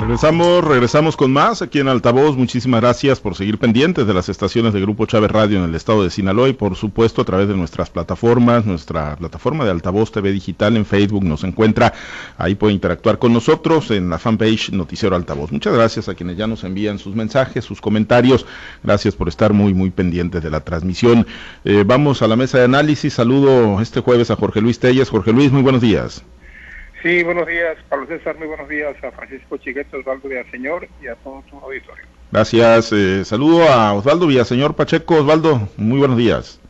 Regresamos, regresamos con más aquí en Altavoz. Muchísimas gracias por seguir pendientes de las estaciones de Grupo Chávez Radio en el estado de Sinaloa y por supuesto a través de nuestras plataformas, nuestra plataforma de Altavoz TV Digital en Facebook nos encuentra. Ahí puede interactuar con nosotros en la fanpage Noticiero Altavoz. Muchas gracias a quienes ya nos envían sus mensajes, sus comentarios. Gracias por estar muy, muy pendientes de la transmisión. Eh, vamos a la mesa de análisis. Saludo este jueves a Jorge Luis Telles. Jorge Luis, muy buenos días. Sí, buenos días, Pablo César, muy buenos días a Francisco Chiquete, Osvaldo Villaseñor y a todo tu auditorio. Gracias, eh, saludo a Osvaldo Villaseñor Pacheco. Osvaldo, muy buenos días.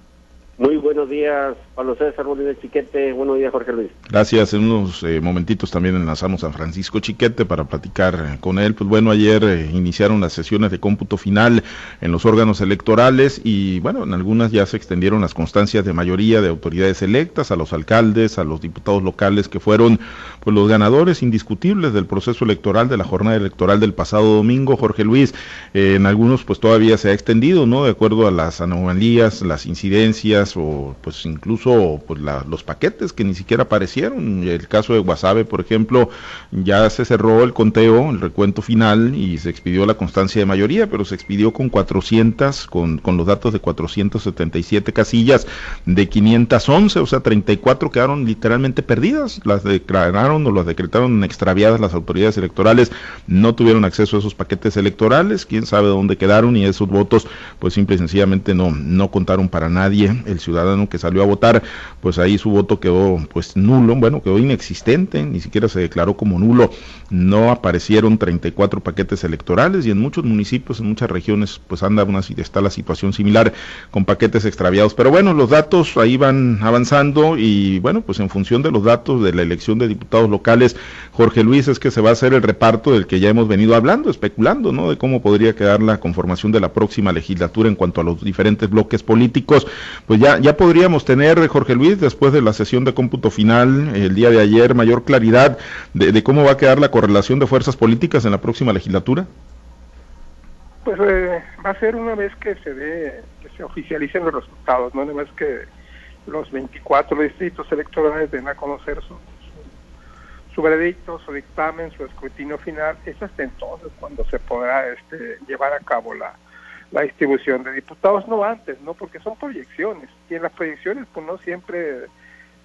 Muy buenos días, Pablo César, días, Chiquete, buenos días, Jorge Luis. Gracias, en unos eh, momentitos también enlazamos a Francisco Chiquete para platicar eh, con él. Pues bueno, ayer eh, iniciaron las sesiones de cómputo final en los órganos electorales y bueno, en algunas ya se extendieron las constancias de mayoría de autoridades electas, a los alcaldes, a los diputados locales que fueron pues los ganadores indiscutibles del proceso electoral, de la jornada electoral del pasado domingo, Jorge Luis. en algunos pues todavía se ha extendido, ¿no? De acuerdo a las anomalías, las incidencias, o pues incluso pues los paquetes que ni siquiera aparecieron. El caso de Guasave, por ejemplo, ya se cerró el conteo, el recuento final y se expidió la constancia de mayoría, pero se expidió con 400, con, con los datos de 477 casillas de 511, o sea, 34 quedaron literalmente perdidas, las declararon o las decretaron extraviadas las autoridades electorales, no tuvieron acceso a esos paquetes electorales, quién sabe dónde quedaron y esos votos pues simple y sencillamente no, no contaron para nadie ciudadano que salió a votar, pues ahí su voto quedó pues nulo, bueno, quedó inexistente, ni siquiera se declaró como nulo, no aparecieron 34 paquetes electorales y en muchos municipios, en muchas regiones, pues anda una, está la situación similar con paquetes extraviados. Pero bueno, los datos ahí van avanzando y bueno, pues en función de los datos de la elección de diputados locales, Jorge Luis, es que se va a hacer el reparto del que ya hemos venido hablando, especulando, ¿no? De cómo podría quedar la conformación de la próxima legislatura en cuanto a los diferentes bloques políticos. Pues ya ya, podríamos tener, Jorge Luis, después de la sesión de cómputo final el día de ayer, mayor claridad de, cómo va a quedar la correlación de fuerzas políticas en la próxima legislatura? Pues eh, va a ser una vez que se dé, que se oficialicen los resultados, no una vez que los 24 distritos electorales den a conocer su, su, veredicto, su dictamen, su escrutinio final, es hasta entonces cuando se podrá este, llevar a cabo la, la distribución de diputados, no antes, ¿no? Porque son proyecciones y en las proyecciones pues no siempre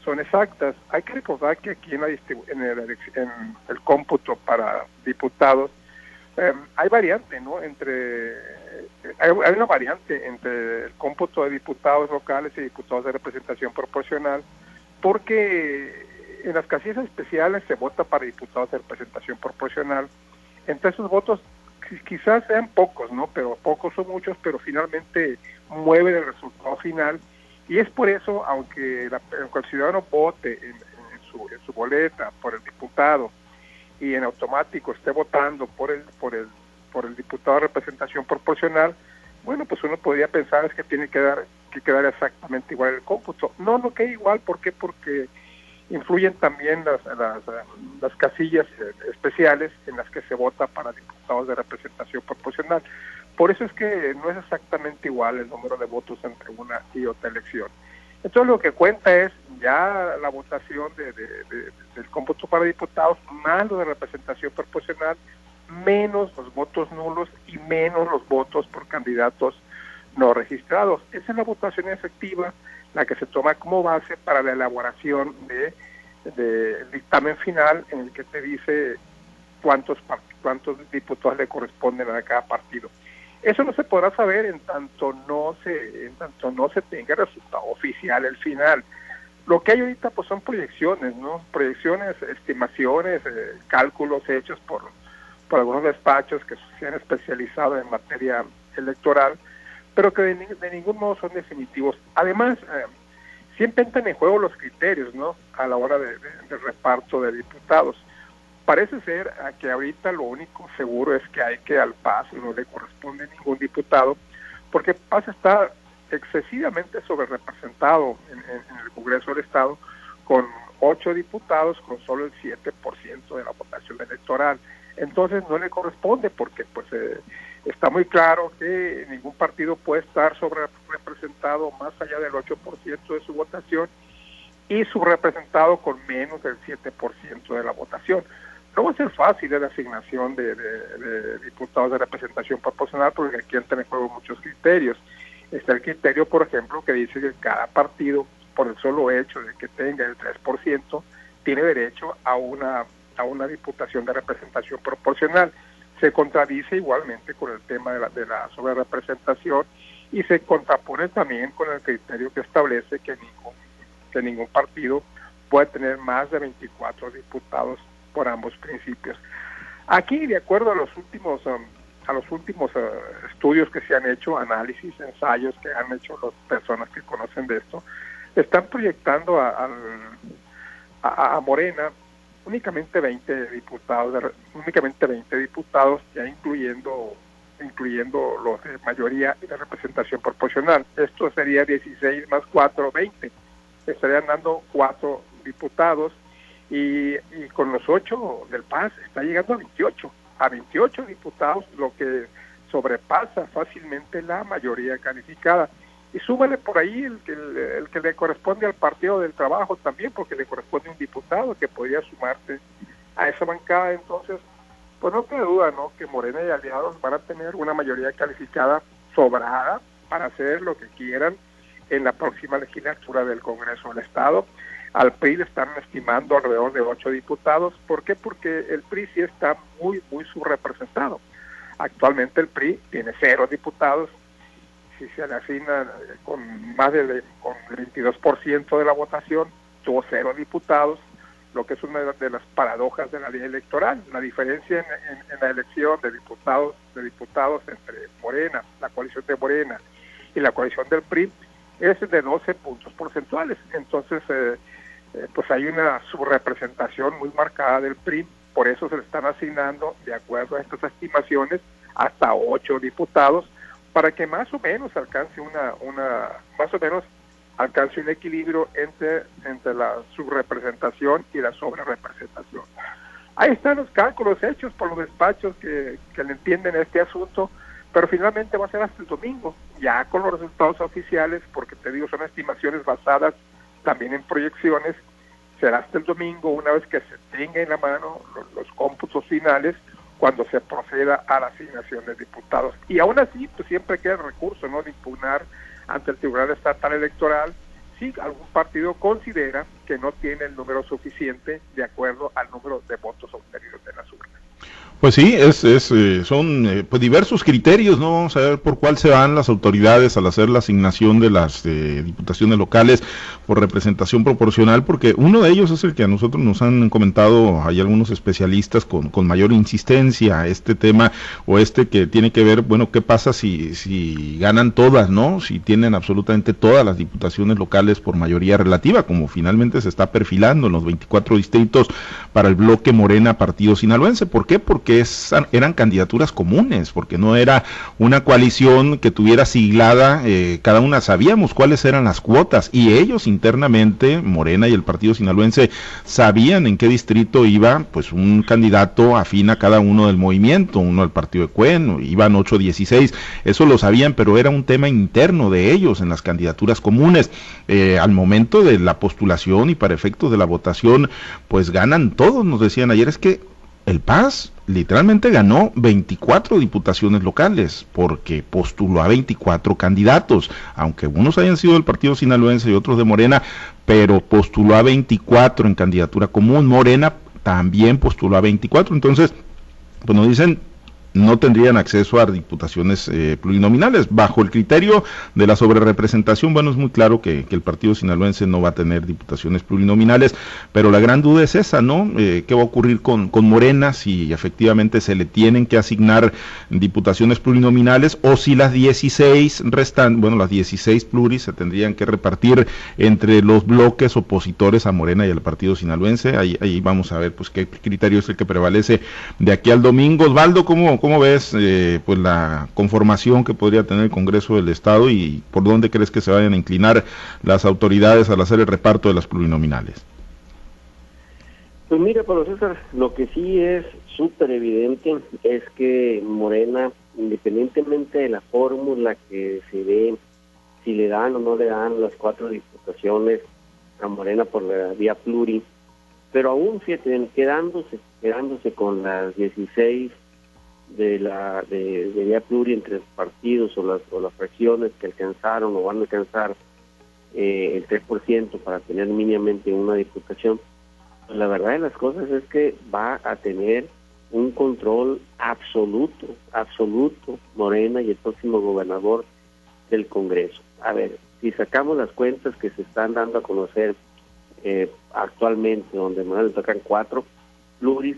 son exactas. Hay que recordar que aquí en, la en, el, en el cómputo para diputados em, hay variante, ¿no? Entre hay, hay, una variante entre el cómputo de diputados locales y diputados de representación proporcional, porque en las casillas especiales se vota para diputados de representación proporcional. Entre esos votos quizás sean pocos, ¿no? Pero pocos son muchos, pero finalmente mueven el resultado final. Y es por eso, aunque, la, el ciudadano vote en, su, en su boleta por el diputado y en automático esté votando por el, por el, por el diputado de representación proporcional, bueno, pues uno podría pensar es que tiene que dar que quedar exactamente igual el cómputo. No, no que igual, ¿por qué? Porque influyen también las, las, casillas eh, especiales en las que se vota para diputados de representación proporcional. Por eso es que no es exactamente igual el número de votos entre una y otra elección. Entonces lo que cuenta es ya la votación de, del cómputo para diputados más lo de representación proporcional, menos los votos nulos y menos los votos por candidatos no registrados. Esa es la votación efectiva la que se toma como base para la elaboración de, dictamen final en el que te dice cuántos cuántos diputados le corresponden a cada partido. Eso no se podrá saber en tanto no se en tanto no se tenga resultado oficial el final. Lo que hay ahorita pues son proyecciones, ¿no? Proyecciones, estimaciones, eh, cálculos hechos por, por algunos despachos que se han especializado en materia electoral pero que de, ningún modo son definitivos. Además, eh, siempre entran en juego los criterios, ¿no? A la hora de, del reparto de diputados. Parece ser que ahorita lo único seguro es que hay que al PAS no le corresponde ningún diputado, porque PAS está excesivamente sobre representado en, el Congreso del Estado con ocho diputados con solo el 7% de la votación electoral. Entonces no le corresponde porque pues eh, está muy claro que ningún partido puede estar sobre representado más allá del 8% de su votación y subrepresentado con menos del 7% de la votación. no va a ser fácil la asignación de, diputados de representación proporcional porque aquí entran en juego muchos criterios. Está el criterio, por ejemplo, que dice que cada partido, por el solo hecho de que tenga el 3%, tiene derecho a una, a una diputación de representación proporcional. Se contradice igualmente con el tema de la, de la sobrerepresentación y se contrapone también con el criterio que establece que ningún, que ningún partido puede tener más de 24 diputados por ambos principios. Aquí, de acuerdo a los últimos um, a los últimos uh, estudios que se han hecho, análisis, ensayos que han hecho las personas que conocen de esto, están proyectando a, a, Morena únicamente 20 diputados, únicamente 20 diputados, ya incluyendo incluyendo los de mayoría y de representación proporcional. Esto sería 16 más 4, 20. Estarían dando 4 diputados y, con los 8 del PAS está llegando a 28, a 28 diputados, lo que sobrepasa fácilmente la mayoría calificada. Y súmale por ahí el que, el, que le corresponde al Partido del Trabajo también, porque le corresponde un diputado que podría sumarse a esa bancada. Entonces, pues no queda duda, ¿no? Que Morena y aliados van a tener una mayoría calificada sobrada para hacer lo que quieran en la próxima legislatura del Congreso del Estado. Al PRI le están estimando alrededor de ocho diputados. ¿Por qué? Porque el PRI sí está muy, muy subrepresentado. Actualmente el PRI tiene cero diputados. Se le asigna con más de con el 22% de la votación, tuvo cero diputados lo que es una de las paradojas de la ley electoral, la diferencia en, la elección de diputados, de diputados entre Morena, la coalición de Morena y la coalición del PRI es de 12 puntos porcentuales. Entonces, eh, eh, pues hay una subrepresentación muy marcada del PRI, por eso se le están asignando, de acuerdo a estas estimaciones, hasta 8 diputados para que más o menos alcance una, una más o menos alcance un equilibrio entre, entre la subrepresentación y la sobrerepresentación. Ahí están los cálculos hechos por los despachos que, que le entienden este asunto, pero finalmente va a ser hasta el domingo, ya con los resultados oficiales, porque te digo, son estimaciones basadas también en proyecciones, será hasta el domingo, una vez que se tenga en la mano los, los cómputos finales, cuando se proceda a la asignación de diputados. Y aún así, pues siempre queda el recurso, ¿no?, de impugnar ante el Tribunal Estatal Electoral si algún partido considera que no tiene el número suficiente de acuerdo al número de votos obtenidos en las urnas. Pues sí, es, es eh, son eh, pues diversos criterios, ¿no? Vamos a ver por cuál se van las autoridades al hacer la asignación de las eh, diputaciones locales por representación proporcional, porque uno de ellos es el que a nosotros nos han comentado, hay algunos especialistas con, con mayor insistencia, este tema o este que tiene que ver, bueno, ¿qué pasa si, si ganan todas, ¿no? Si tienen absolutamente todas las diputaciones locales por mayoría relativa, como finalmente se está perfilando en los 24 distritos para el bloque Morena Partido Sinaloense. ¿Por qué? Porque eran candidaturas comunes, porque no era una coalición que tuviera siglada, eh, cada una sabíamos cuáles eran las cuotas y ellos internamente, Morena y el Partido Sinaloense, sabían en qué distrito iba pues un candidato afín a cada uno del movimiento, uno al Partido de Cuen, iban 8-16, eso lo sabían, pero era un tema interno de ellos en las candidaturas comunes. Eh, al momento de la postulación y para efectos de la votación, pues ganan todos, nos decían ayer, es que el PAS literalmente ganó 24 diputaciones locales porque postuló a 24 candidatos, aunque unos hayan sido del Partido Sinaloense y otros de Morena, pero postuló a 24 en candidatura común. Morena también postuló a 24, entonces, pues nos dicen no tendrían acceso a diputaciones eh, plurinominales. Bajo el criterio de la sobrerepresentación, bueno, es muy claro que, el partido sinaloense no va a tener diputaciones plurinominales, pero la gran duda es esa, ¿no? Eh, ¿Qué va a ocurrir con, con Morena si efectivamente se le tienen que asignar diputaciones plurinominales o si las 16 restan, bueno, las 16 pluris se tendrían que repartir entre los bloques opositores a Morena y al partido sinaloense? Ahí, ahí vamos a ver, pues, qué criterio es el que prevalece de aquí al domingo. Osvaldo, ¿cómo, ¿Cómo ves eh, pues la conformación que podría tener el Congreso del Estado y por dónde crees que se vayan a inclinar las autoridades al hacer el reparto de las plurinominales? Pues mira, Pablo César, lo que sí es súper evidente es que Morena, independientemente de la fórmula que se ve, si le dan o no le dan las cuatro diputaciones a Morena por la vía pluri, pero aún fíjate, quedándose quedándose con las 16 de la de, de vía pluri entre los partidos o las, o las fracciones que alcanzaron o van a alcanzar eh, el 3% para tener mínimamente una diputación, pues la verdad de las cosas es que va a tener un control absoluto, absoluto, Morena y el próximo gobernador del Congreso. A ver, si sacamos las cuentas que se están dando a conocer eh, actualmente, donde Morena le tocan cuatro, pluris,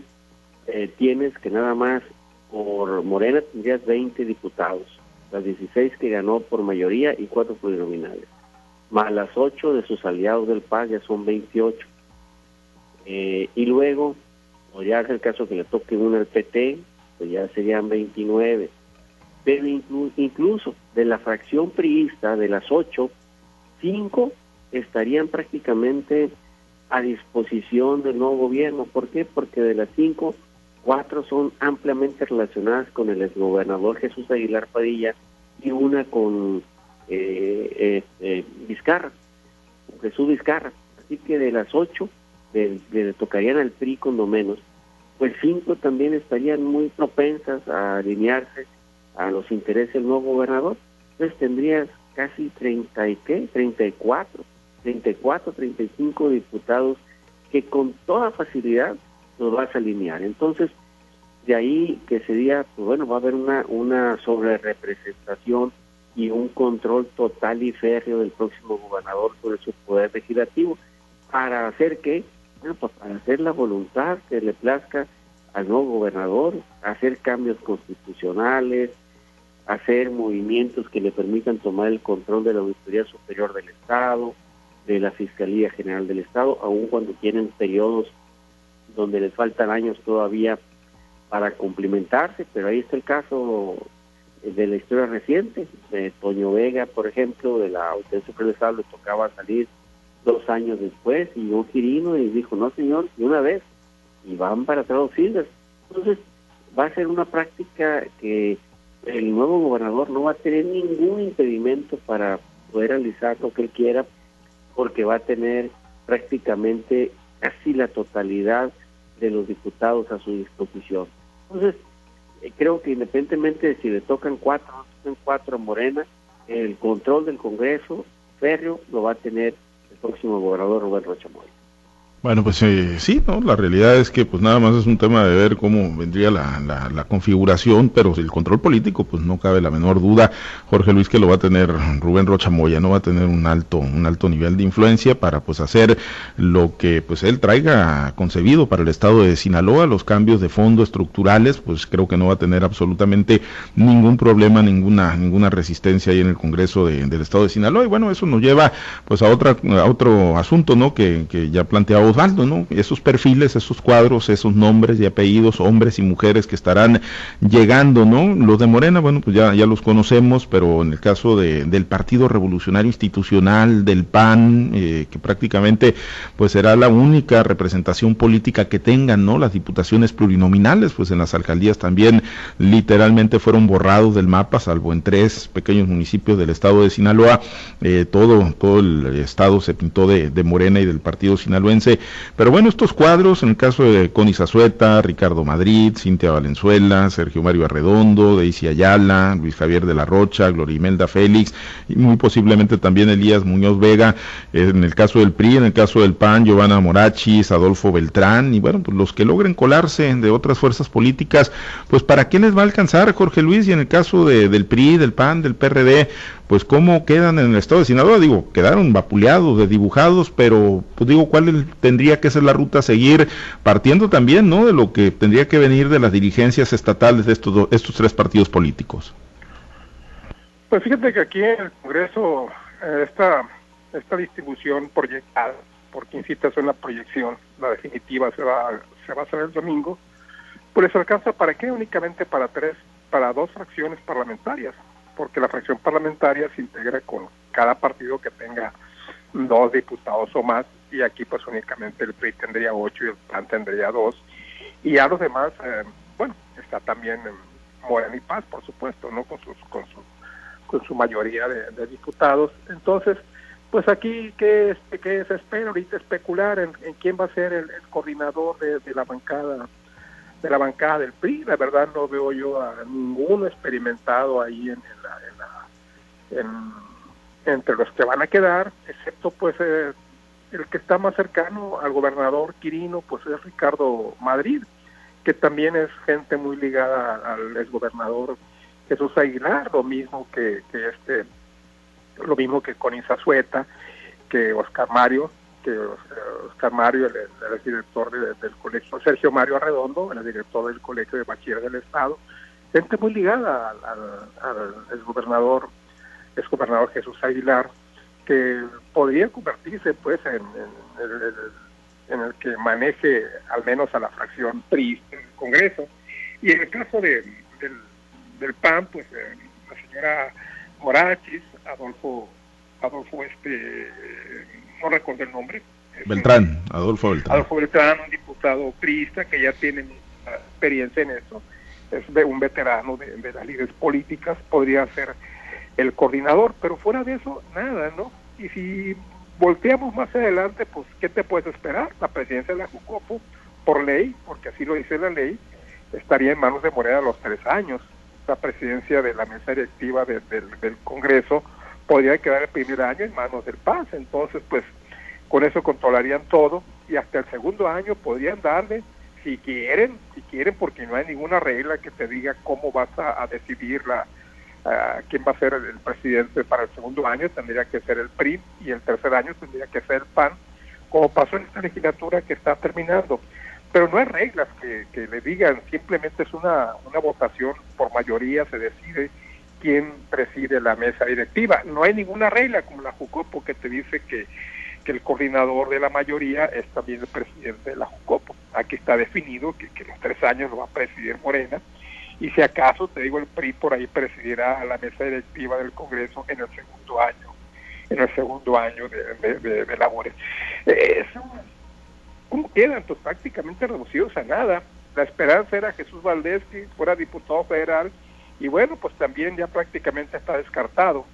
eh, tienes que nada más por Morena tendrías 20 diputados, las 16 que ganó por mayoría y cuatro plurinominales, más las 8 de sus aliados del PAS ya son 28. Eh, y luego, podría ser el caso que le toque uno al PT, pues ya serían 29. Pero incluso de la fracción priista de las 8, 5 estarían prácticamente a disposición del nuevo gobierno. ¿Por qué? Porque de las 5, cuatro son ampliamente relacionadas con el exgobernador Jesús Aguilar Padilla y una con eh, eh, Vizcarra, Jesús Vizcarra. Así que de las ocho le tocarían al PRI con lo menos, pues cinco también estarían muy propensas a alinearse a los intereses del nuevo gobernador. Entonces tendrías casi 30 y qué, 34, 34, 35 diputados que con toda facilidad nos vas a alinear. Entonces, de ahí que sería, pues bueno, va a haber una, una sobre representación y un control total y férreo del próximo gobernador sobre su poder legislativo. ¿Para hacer qué? Bueno, pues para hacer la voluntad que le plazca al nuevo gobernador, hacer cambios constitucionales, hacer movimientos que le permitan tomar el control de la Auditoría Superior del Estado, de la Fiscalía General del Estado, aun cuando tienen periodos donde les faltan años todavía para cumplimentarse, pero ahí está el caso de la historia reciente, de Toño Vega, por ejemplo, de la Audiencia Estado, le tocaba salir dos años después y un girino y dijo, no señor, de una vez, y van para traducirlas. Entonces, va a ser una práctica que el nuevo gobernador no va a tener ningún impedimento para poder realizar lo que él quiera, porque va a tener prácticamente casi la totalidad de los diputados a su disposición. Entonces, eh, creo que independientemente de si le tocan cuatro o tocan cuatro a Morena, el control del Congreso férreo lo va a tener el próximo gobernador Rubén Rocha bueno, pues eh, sí, ¿no? La realidad es que pues nada más es un tema de ver cómo vendría la, la, configuración, pero el control político, pues no cabe la menor duda, Jorge Luis, que lo va a tener Rubén Rocha Moya, no va a tener un alto, un alto nivel de influencia para pues hacer lo que pues él traiga concebido para el estado de Sinaloa, los cambios de fondo estructurales, pues creo que no va a tener absolutamente ningún problema, ninguna, ninguna resistencia ahí en el Congreso del estado de Sinaloa. Y bueno, eso nos lleva pues a otra, a otro asunto, ¿no? Que, que ya planteaba ¿no? Esos perfiles, esos cuadros, esos nombres y apellidos, hombres y mujeres que estarán llegando, ¿no? Los de Morena, bueno, pues ya, ya los conocemos, pero en el caso de, del Partido Revolucionario Institucional, del PAN, eh, que prácticamente pues será la única representación política que tengan, ¿no? Las diputaciones plurinominales, pues en las alcaldías también literalmente fueron borrados del mapa, salvo en tres pequeños municipios del estado de Sinaloa, eh, todo, todo el estado se pintó de, de Morena y del Partido Sinaloense pero bueno, estos cuadros, en el caso de Connie Zazueta, Ricardo Madrid, Cintia Valenzuela, Sergio Mario Arredondo, Deisy Ayala, Luis Javier de la Rocha, Glorimelda Félix, y muy posiblemente también Elías Muñoz Vega, en el caso del PRI, en el caso del PAN, Giovanna Morachis, Adolfo Beltrán, y bueno, pues los que logren colarse de otras fuerzas políticas, pues para quién les va a alcanzar, Jorge Luis, y en el caso de, del PRI, del PAN, del PRD, pues cómo quedan en el estado de Sinaloa, digo, quedaron vapuleados, desdibujados, pero pues digo, ¿cuál tendría que ser la ruta a seguir partiendo también, ¿no? De lo que tendría que venir de las dirigencias estatales de estos, estos tres partidos políticos. Pues fíjate que aquí en el Congreso eh, esta, esta distribución proyectada, porque insisto, es una proyección, la definitiva se va, se va a hacer el domingo, pues alcanza para qué? Únicamente para tres, para dos fracciones parlamentarias porque la fracción parlamentaria se integra con cada partido que tenga dos diputados o más, y aquí pues únicamente el PRI tendría ocho y el PAN tendría dos, y a los demás, eh, bueno, está también Morena y Paz, por supuesto, ¿no? Con, sus, con, su, con su mayoría de, diputados. Entonces, pues aquí, ¿qué, qué se espera ahorita? Especular en, quién va a ser el, coordinador de, la bancada de la bancada del PRI. La verdad no veo yo a ninguno experimentado ahí en, la, entre los que van a quedar, excepto pues eh, el que está más cercano al gobernador Quirino, pues es Ricardo Madrid, que también es gente muy ligada al exgobernador Jesús Aguilar, lo mismo que, que este, lo mismo que con Sueta, que Oscar Mario, que Oscar Mario, el, director del colegio, Sergio Mario Arredondo, el director del colegio de bachiller del Estado, gente muy ligada al, exgobernador, exgobernador Jesús Aguilar, que podría convertirse pues en, en, el, que maneje al menos a la fracción PRI en el Congreso. Y en el caso de, del, PAN, pues eh, la señora Morachis, Adolfo, Adolfo este no recuerdo el nombre. Beltrán, Adolfo Beltrán. Adolfo Beltrán, un diputado priista que ya tiene experiencia en eso, es un veterano de, las líderes políticas, podría ser el coordinador, pero fuera de eso, nada, ¿no? Y si volteamos más adelante, pues, ¿qué te puedes esperar? La presidencia de la Jucopo, por ley, porque así lo dice la ley, estaría en manos de Morena a los tres años. La presidencia de la mesa directiva del Congreso podría quedar el primer año en manos del PAS. Entonces, pues con eso controlarían todo y hasta el segundo año podrían darle, si quieren, si quieren, porque no hay ninguna regla que te diga cómo vas a, decidir la, quién va a ser el, presidente para el segundo año, tendría que ser el PRI y el tercer año tendría que ser el PAN, como pasó en esta legislatura que está terminando. Pero no hay reglas que, que le digan, simplemente es una, una votación por mayoría, se decide quién preside la mesa directiva. No hay ninguna regla como la Jucopo que te dice que, que el coordinador de la mayoría es también el presidente de la Jucopo. Aquí está definido que, que los tres años lo va a presidir Morena y si acaso, te digo, el PRI por ahí presidirá a la mesa directiva del Congreso en el segundo año, en el segundo año de, de, labores. Eh, ¿Cómo quedan? Pues prácticamente reducidos a nada. La esperanza era Jesús Valdés que fuera diputado federal y bueno, pues también ya prácticamente está descartado,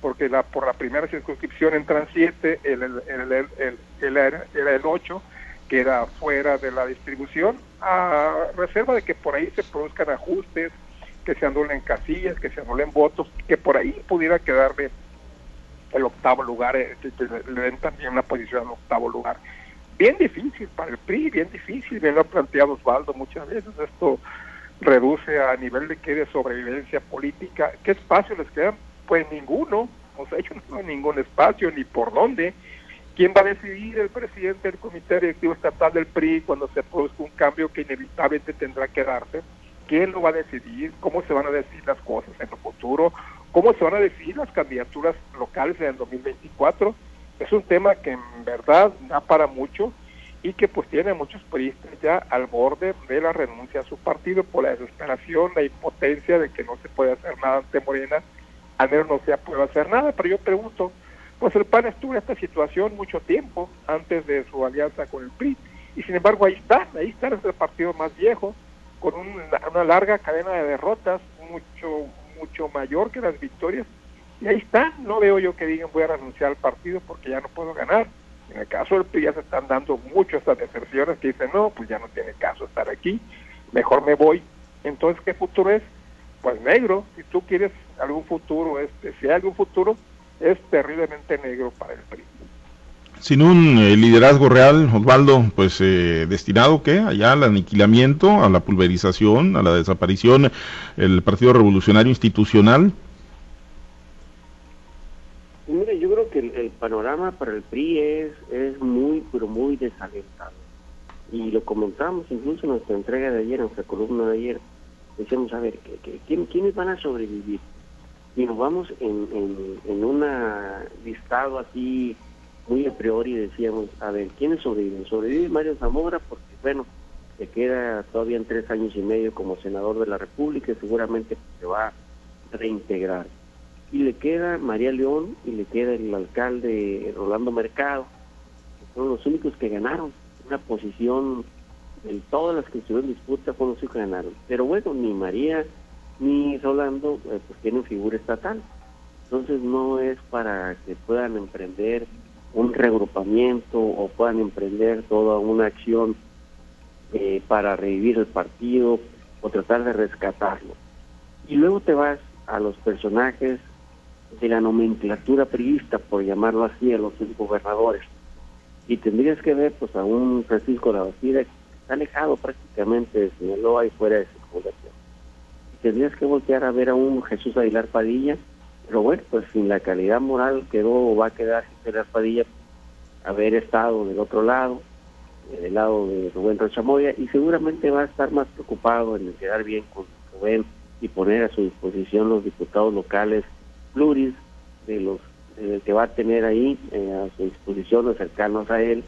porque la, por la primera circunscripción entran siete, el, el, el, el, era, el 8, que era fuera de la distribución, a reserva de que por ahí se produzcan ajustes, que se anulen casillas, que se anulen votos, que por ahí pudiera quedarle el octavo lugar, eh, le den también una posición en octavo lugar. Bien difícil para el PRI, bien difícil, me lo ha planteado Osvaldo muchas veces, esto reduce a nivel de que de sobrevivencia política. ¿Qué espacio les queda? Pues ninguno. O sea, ellos no hay ningún espacio ni por dónde. ¿Quién va a decidir el presidente del Comité Directivo Estatal del PRI cuando se produzca un cambio que inevitablemente tendrá que darse? ¿Quién lo va a decidir? ¿Cómo se van a decidir las cosas en el futuro? ¿Cómo se van a decidir las candidaturas locales en el 2024? Es un tema que en verdad da para mucho y que pues tiene muchos periodistas ya al borde de la renuncia a su partido por la desesperación, la impotencia de que no se puede hacer nada ante Morena, al menos no se puede hacer nada, pero yo pregunto, pues el PAN estuvo en esta situación mucho tiempo antes de su alianza con el PRI, y sin embargo ahí está, ahí está, es el partido más viejo, con una larga cadena de derrotas, mucho, mucho mayor que las victorias, y ahí está, no veo yo que digan voy a renunciar al partido porque ya no puedo ganar, en el caso del PRI ya se están dando mucho estas deserciones que dicen, no, pues ya no tiene caso estar aquí, mejor me voy. Entonces, ¿qué futuro es? Pues negro. Si tú quieres algún futuro, este, si hay algún futuro, es terriblemente negro para el PRI. Sin un eh, liderazgo real, Osvaldo, pues eh, destinado ¿qué? allá al aniquilamiento, a la pulverización, a la desaparición, el Partido Revolucionario Institucional. Mire, el, panorama para el PRI es, es muy, pero muy desalentado. Y lo comentamos incluso en nuestra entrega de ayer, en nuestra columna de ayer. Decíamos, a ver, ¿quién, ¿quiénes van a sobrevivir? Y nos vamos en, en, en un listado así muy a priori decíamos, a ver, ¿quiénes sobreviven? Sobrevive Mario Zamora porque, bueno, se queda todavía en tres años y medio como senador de la República y seguramente se va a reintegrar y le queda María León y le queda el alcalde Rolando Mercado, que fueron los únicos que ganaron una posición, en todas las que estuvieron en disputa fueron los únicos que ganaron. Pero bueno, ni María ni Rolando eh, pues tienen figura estatal. Entonces no es para que puedan emprender un reagrupamiento o puedan emprender toda una acción eh, para revivir el partido o tratar de rescatarlo. Y luego te vas a los personajes de la nomenclatura priista, por llamarlo así, a los gobernadores. Y tendrías que ver pues a un Francisco de la Bastida que está alejado prácticamente de Sinaloa y fuera de circulación. Y tendrías que voltear a ver a un Jesús Aguilar Padilla, pero bueno, pues sin la calidad moral quedó o va a quedar Jesús Aguilar Padilla haber estado del otro lado, del lado de Rubén Rochamoya, y seguramente va a estar más preocupado en quedar bien con Rubén y poner a su disposición los diputados locales pluris de los que va a tener ahí eh, a su disposición los cercanos a él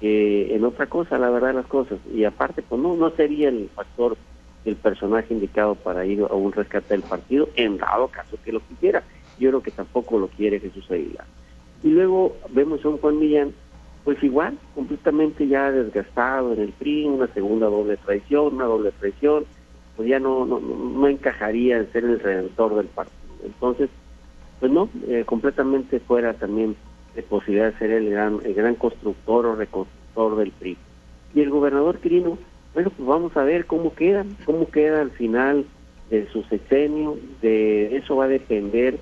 que en otra cosa la verdad las cosas. Y aparte pues no no sería el factor el personaje indicado para ir a un rescate del partido en dado caso que lo quisiera. Yo creo que tampoco lo quiere Jesús Aguilar. Y luego vemos a un Juan Millán pues igual completamente ya desgastado en el PRI una segunda doble traición una doble traición pues ya no no, no encajaría en ser el redentor del partido. Entonces pues no, eh, completamente fuera también de posibilidad de ser el gran, el gran constructor o reconstructor del PRI. Y el gobernador Quirino, bueno, pues vamos a ver cómo queda, cómo queda al final de su sexenio, de eso va a depender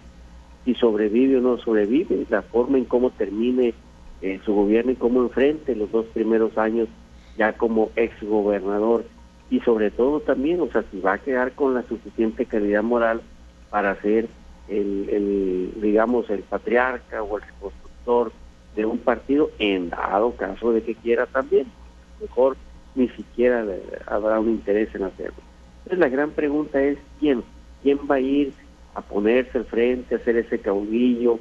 si sobrevive o no sobrevive, la forma en cómo termine eh, su gobierno y cómo enfrente los dos primeros años ya como ex gobernador y sobre todo también, o sea, si va a quedar con la suficiente calidad moral para ser el, digamos, el patriarca o el constructor de un partido en dado caso de que quiera también. Mejor ni siquiera habrá un interés en hacerlo. Entonces la gran pregunta es quién, quién va a ir a ponerse al frente, a hacer ese caudillo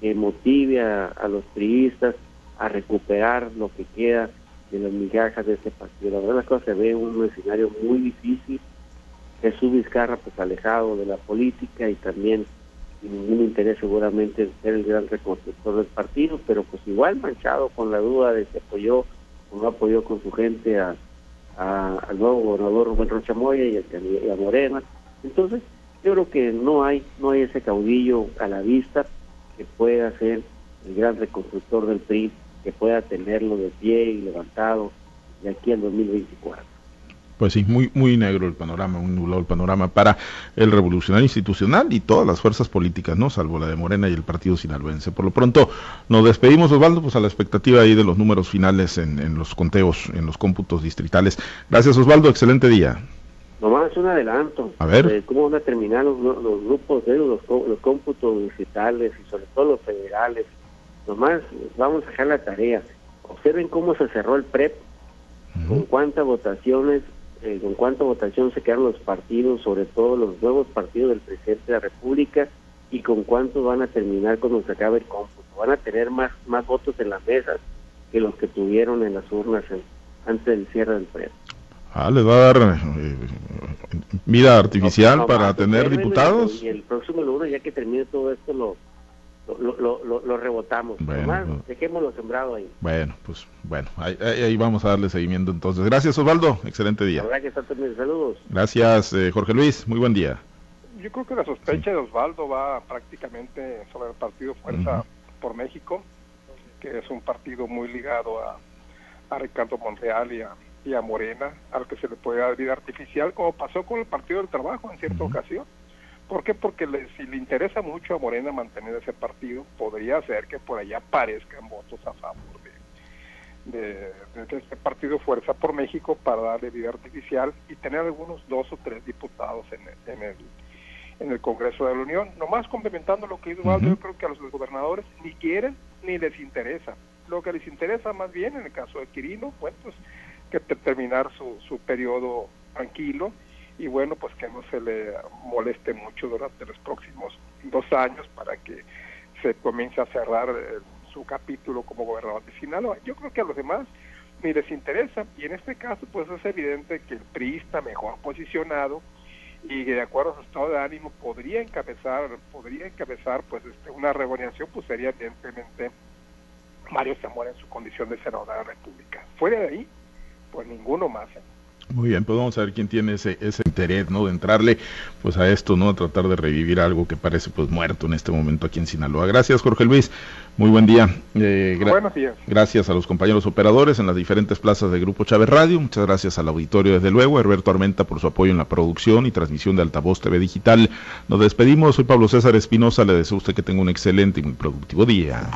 que motive a, los priistas a recuperar lo que queda de las migajas de ese partido. La verdad la cosa se ve un escenario muy difícil, Jesús Vizcarra pues alejado de la política y también sin ningún interés seguramente en ser el gran reconstructor del partido, pero pues igual manchado con la duda de si apoyó o no apoyó con su gente al nuevo gobernador Rubén Rocha Moya y a, Morena. Entonces, yo creo que no hay, no hay ese caudillo a la vista que pueda ser el gran reconstructor del PRI, que pueda tenerlo de pie y levantado de aquí al 2024 pues sí, muy, muy negro el panorama, muy nublado el panorama para el revolucionario institucional y todas las fuerzas políticas, ¿no? Salvo la de Morena y el partido sinaloense. Por lo pronto, nos despedimos, Osvaldo, pues a la expectativa ahí de los números finales en, los conteos, en los cómputos distritales. Gracias, Osvaldo, excelente día. Nomás un adelanto. A ver. ¿Cómo van a terminar los, grupos, de los, los cómputos distritales y sobre todo los federales? Nomás vamos a dejar la tarea. Observen cómo se cerró el PREP, con cuántas votaciones eh, con cuánta votación se quedan los partidos, sobre todo los nuevos partidos del presidente de la República, y con cuántos van a terminar cuando se acabe el cómputo. Van a tener más, más votos en las mesas que los que tuvieron en las urnas antes del cierre del pleno. Ah, les va a dar eh, vida artificial para tener diputados. Y el próximo lunes, ya que termine todo esto, lo, lo, lo, lo, rebotamos. Bueno, dejémoslo sembrado ahí. Bueno, pues bueno, ahí, vamos a darle seguimiento entonces. Gracias Osvaldo, excelente día. Saludos. Gracias eh, Jorge Luis, muy buen día. Yo creo que la sospecha de Osvaldo va prácticamente sobre el partido Fuerza por México, que es un partido muy ligado a, a Ricardo Monreal y a, y a Morena, al que se le puede dar vida artificial, como pasó con el Partido del Trabajo en cierta ocasión ¿Por qué? Porque si le interesa mucho a Morena mantener ese partido, podría ser que por allá aparezcan votos a favor de, este partido Fuerza por México para darle vida artificial y tener algunos dos o tres diputados en el, en el, en el Congreso de la Unión. Nomás complementando lo que dijo Waldo, yo creo que a los gobernadores ni quieren ni les interesa. Lo que les interesa más bien, en el caso de Quirino, pues, pues que terminar su, su periodo tranquilo y bueno, pues que no se le moleste mucho durante los próximos dos años para que se comience a cerrar eh, su capítulo como gobernador de Sinaloa. Yo creo que a los demás ni les interesa y en este caso pues es evidente que el PRI está mejor posicionado y de acuerdo a su estado de ánimo podría encabezar podría encabezar pues este, una reorganización pues sería evidentemente Mario Zamora en su condición de senador de la República. Fuera de ahí, pues ninguno más. ¿eh? Muy bien, pues vamos a ver quién tiene ese, ese interés, ¿no? De entrarle, pues a esto, ¿no? A tratar de revivir algo que parece, pues, muerto en este momento aquí en Sinaloa. Gracias, Jorge Luis. Muy buen día. Eh, Buenos días. Gracias a los compañeros operadores en las diferentes plazas de Grupo Chávez Radio. Muchas gracias al auditorio, desde luego. Herberto Armenta por su apoyo en la producción y transmisión de Altavoz TV Digital. Nos despedimos. Soy Pablo César Espinosa. Le deseo a usted que tenga un excelente y muy productivo día.